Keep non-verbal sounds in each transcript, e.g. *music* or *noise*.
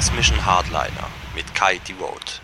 Transmission Hardliner mit Kai Devote.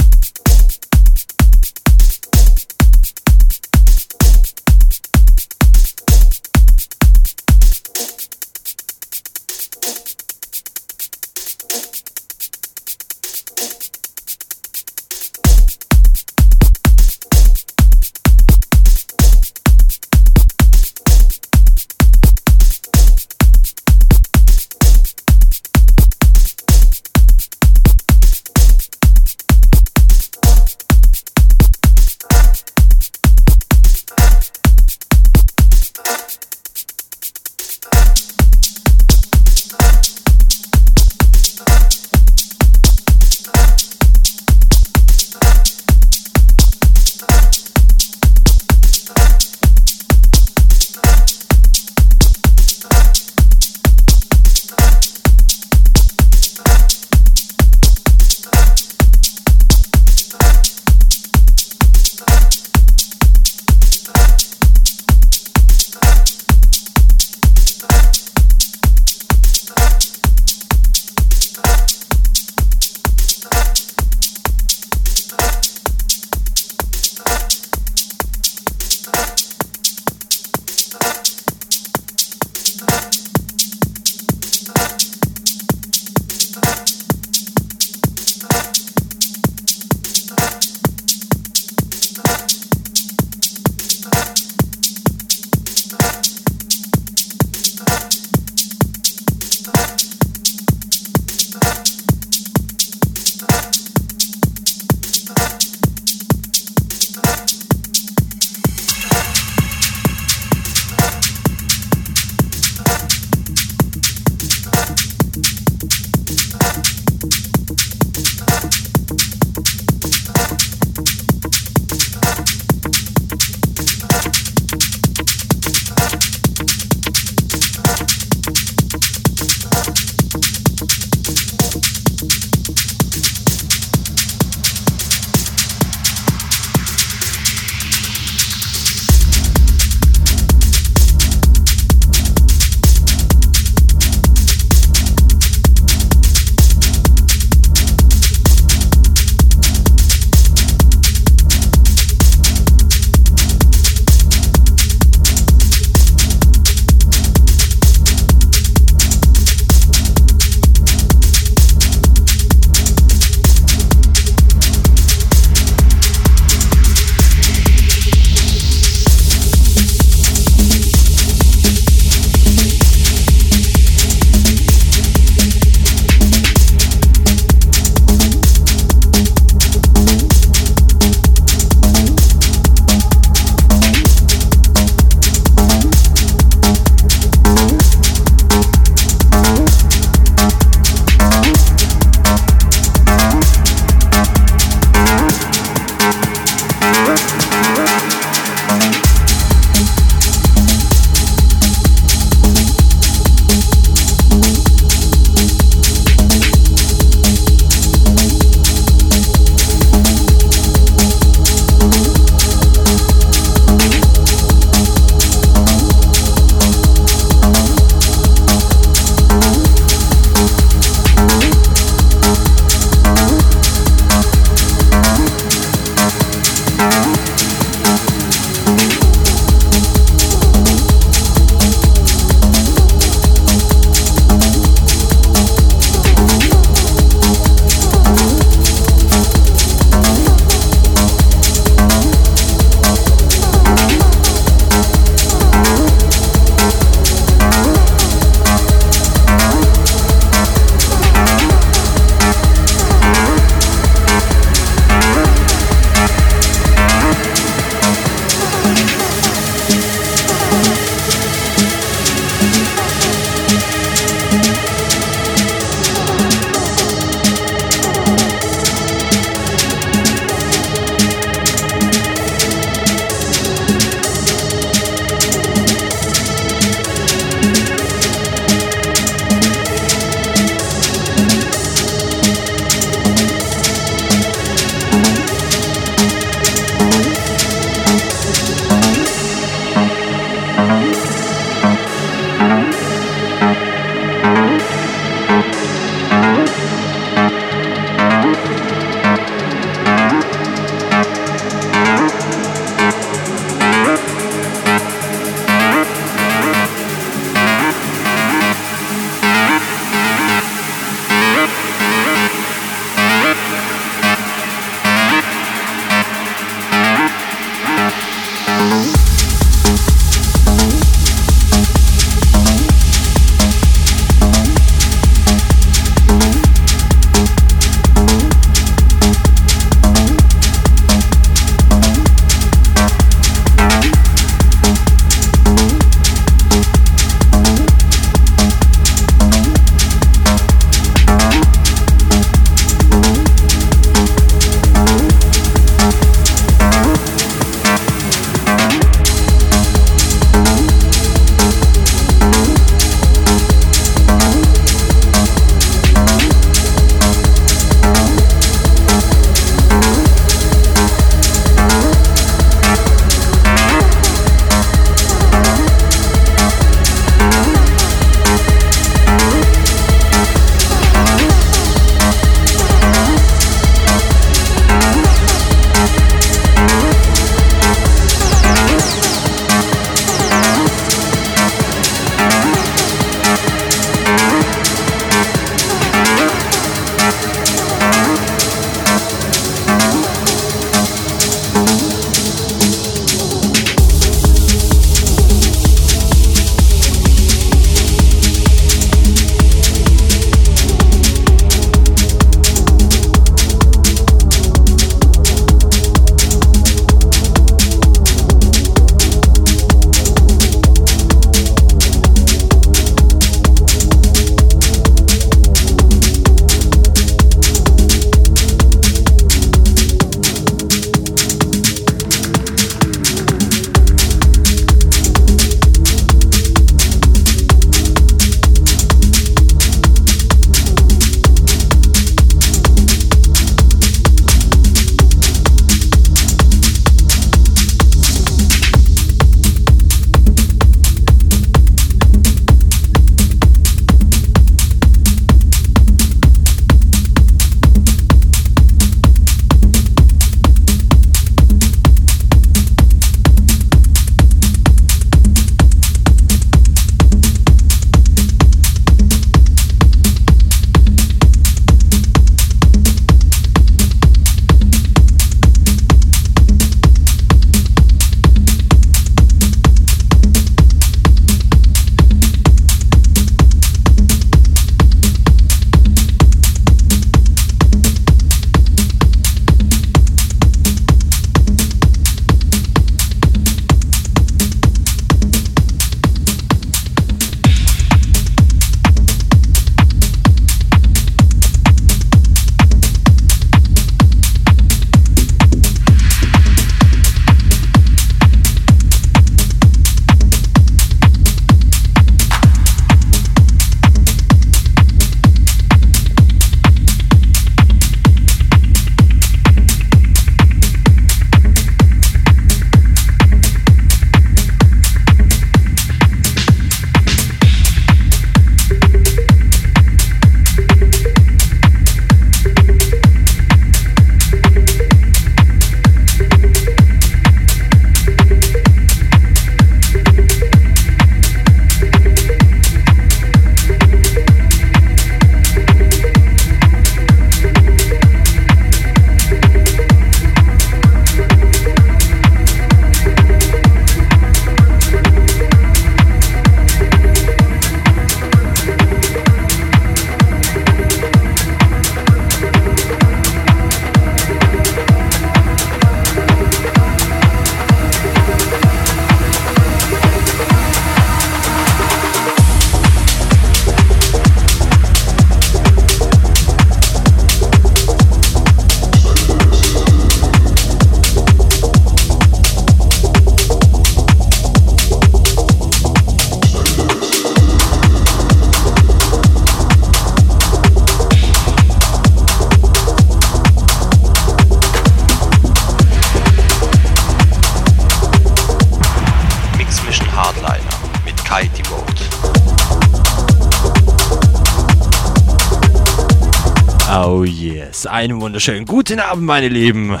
Oh yes, einen wunderschönen guten Abend, meine Lieben.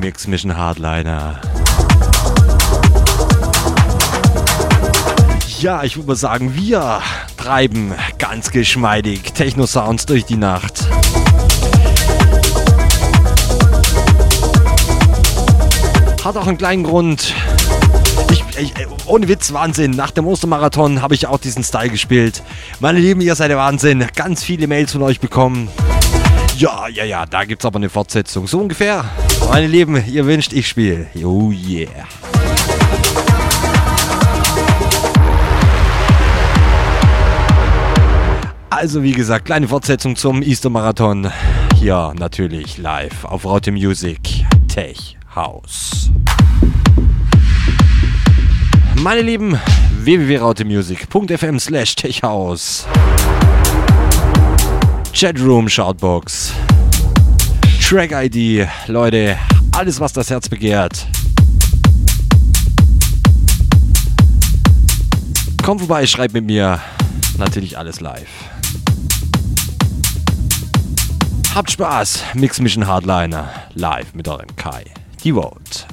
Mix Mission Hardliner. Ja, ich würde mal sagen, wir treiben ganz geschmeidig Techno-Sounds durch die Nacht. Hat auch einen kleinen Grund. Ich, ich, ohne Witz, Wahnsinn. Nach dem Ostermarathon habe ich auch diesen Style gespielt. Meine Lieben, ihr seid der Wahnsinn. Ganz viele Mails von euch bekommen. Ja, ja, ja, da gibt es aber eine Fortsetzung. So ungefähr. Meine Lieben, ihr wünscht, ich spiele. Oh yeah. Also wie gesagt, kleine Fortsetzung zum Easter Marathon. Hier natürlich live auf Raute Music Tech House. Meine Lieben, www.rautemusic.fm slash techhouse. Chatroom, Shoutbox, Track-ID, Leute, alles was das Herz begehrt. Komm vorbei, schreib mit mir. Natürlich alles live. Habt Spaß. Mix Mission Hardliner. Live mit eurem Kai. Die Vote.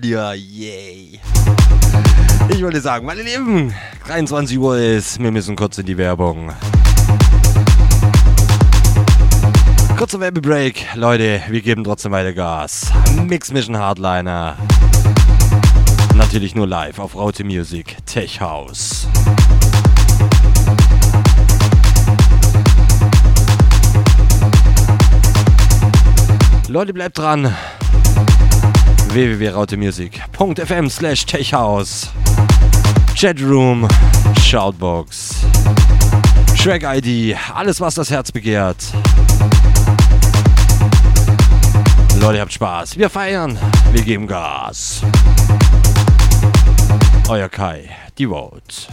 Dir. Yay. Ich wollte sagen, meine Lieben, 23 Uhr ist, wir müssen kurz in die Werbung. Kurzer Werbebreak, Leute, wir geben trotzdem weiter Gas. Mix Mission Hardliner. Natürlich nur live auf Raute Music, Tech House. Leute, bleibt dran www.rautemusic.fm slash techhouse Chatroom, Shoutbox, Track ID, alles was das Herz begehrt. Leute, habt Spaß. Wir feiern, wir geben Gas. Euer Kai, die Vote.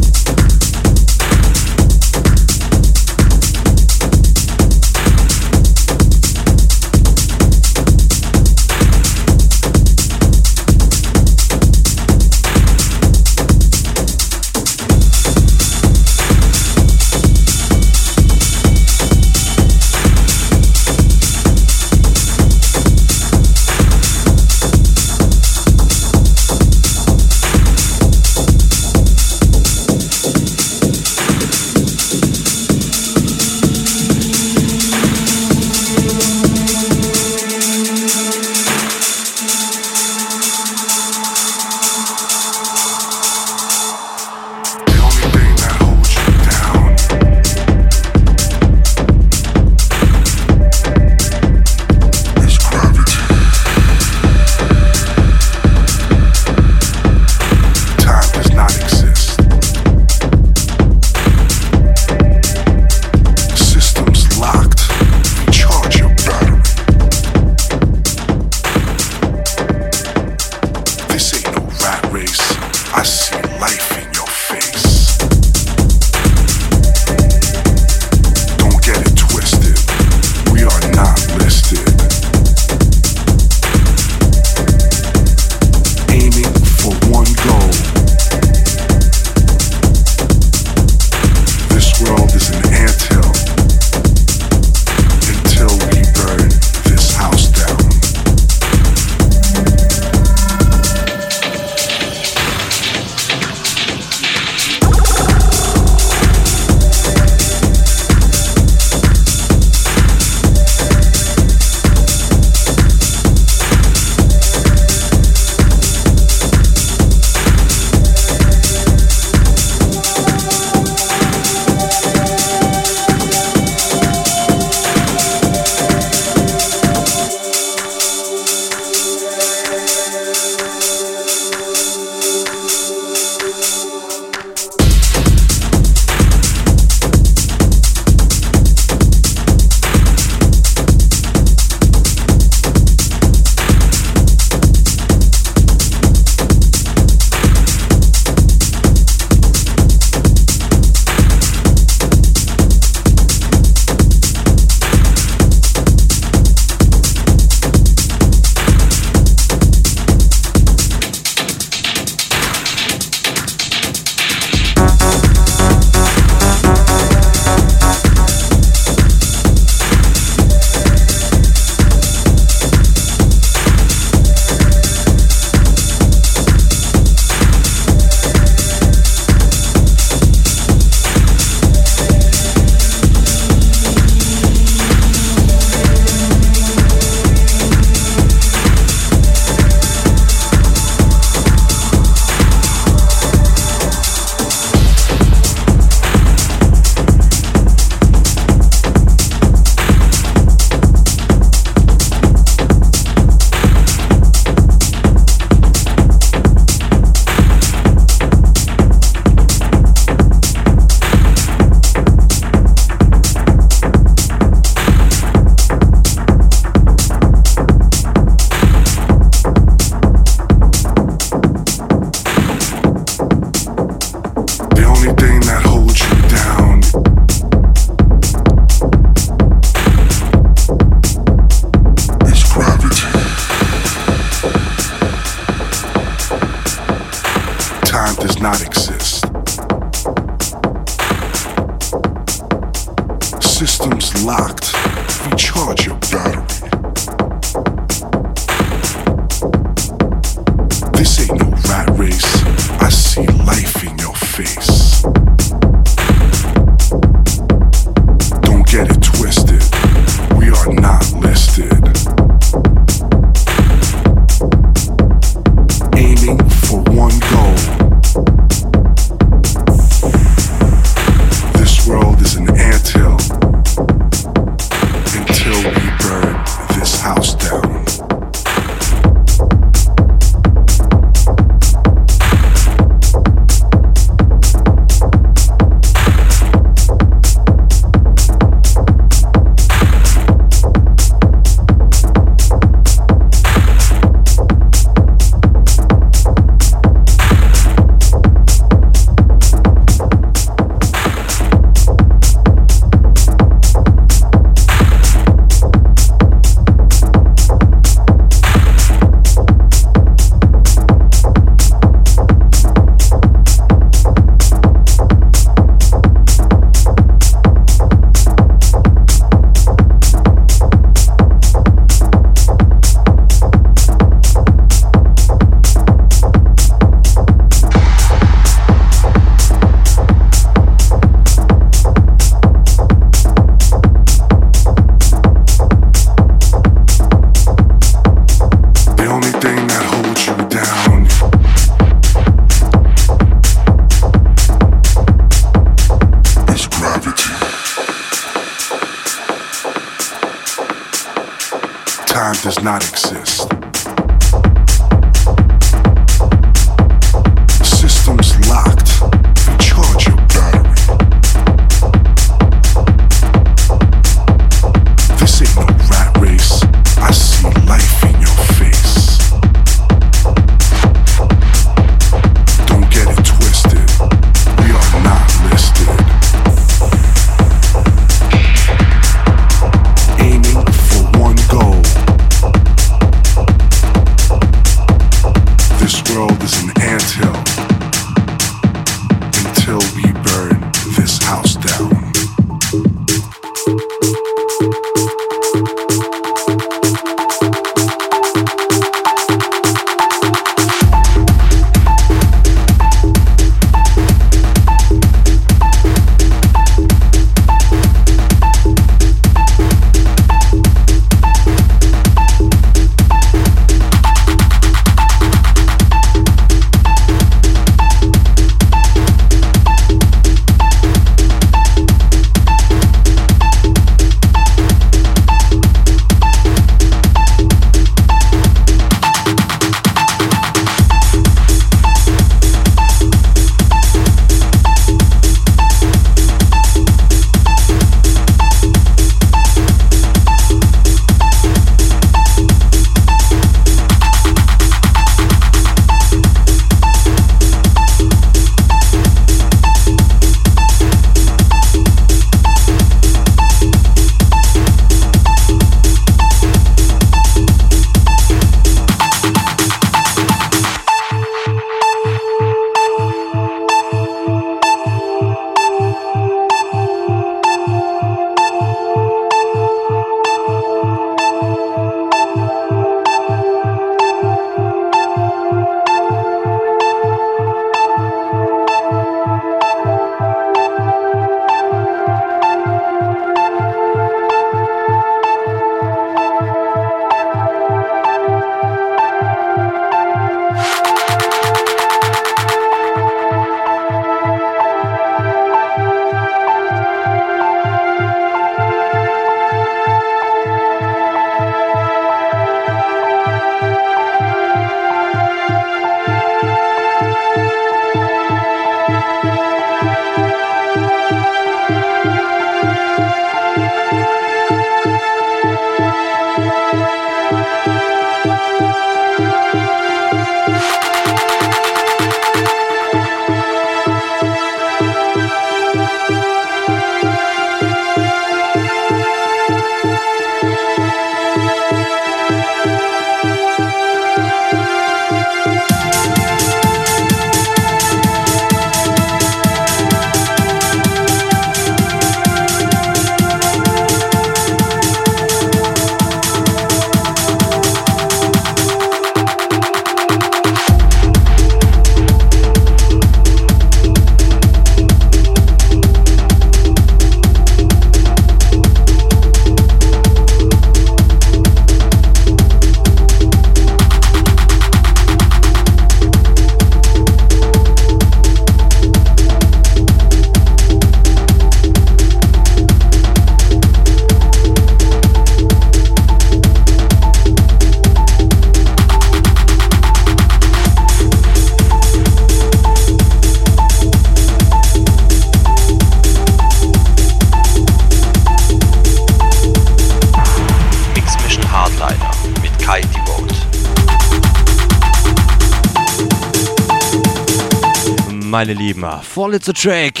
Meine Lieben. Vorletzter Track.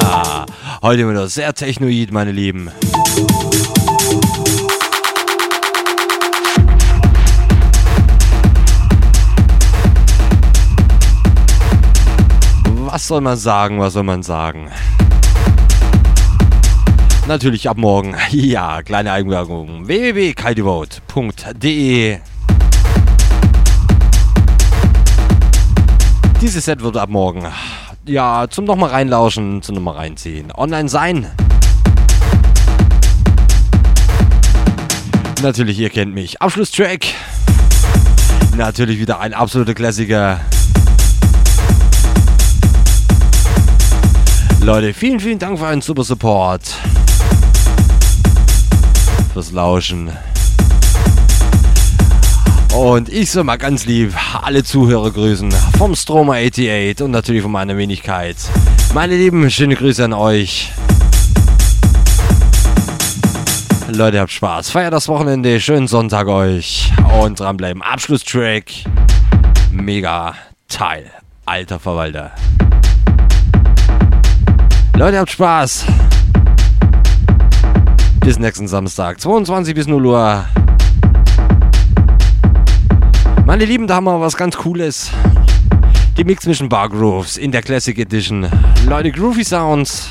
Ah, heute wieder sehr technoid, meine Lieben. Was soll man sagen, was soll man sagen? Natürlich ab morgen. *laughs* Ja, kleine Eigenwerbung. www.kaidevote.de Dieses Set wird ab morgen, ja, zum nochmal reinlauschen, zum nochmal reinziehen, online sein. Natürlich, ihr kennt mich. Abschlusstrack. Natürlich wieder ein absoluter Klassiker. Leute, vielen, vielen Dank für einen super Support. Fürs Lauschen. Und ich soll mal ganz lieb alle Zuhörer grüßen. Vom Stromer 88 und natürlich von meiner Wenigkeit. Meine Lieben, schöne Grüße an euch. Leute, habt Spaß. Feiert das Wochenende. Schönen Sonntag euch. Und dranbleiben. Abschlusstrack. Mega Teil. Alter Verwalter. Leute, habt Spaß. Bis nächsten Samstag, 22 bis 0 Uhr. Meine Lieben, da haben wir was ganz Cooles. Die Mix Mission Bar Grooves in der Classic Edition. Leute, Groovy Sounds.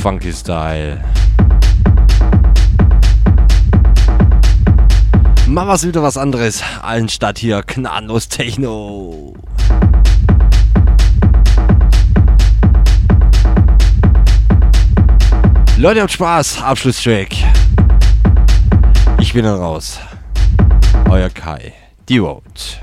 Funky Style. Mal was wieder was anderes, anstatt hier gnadenlos Techno. Leute, habt Spaß. Abschlusstrack. Ich bin dann raus. Euer Kai. Die Road.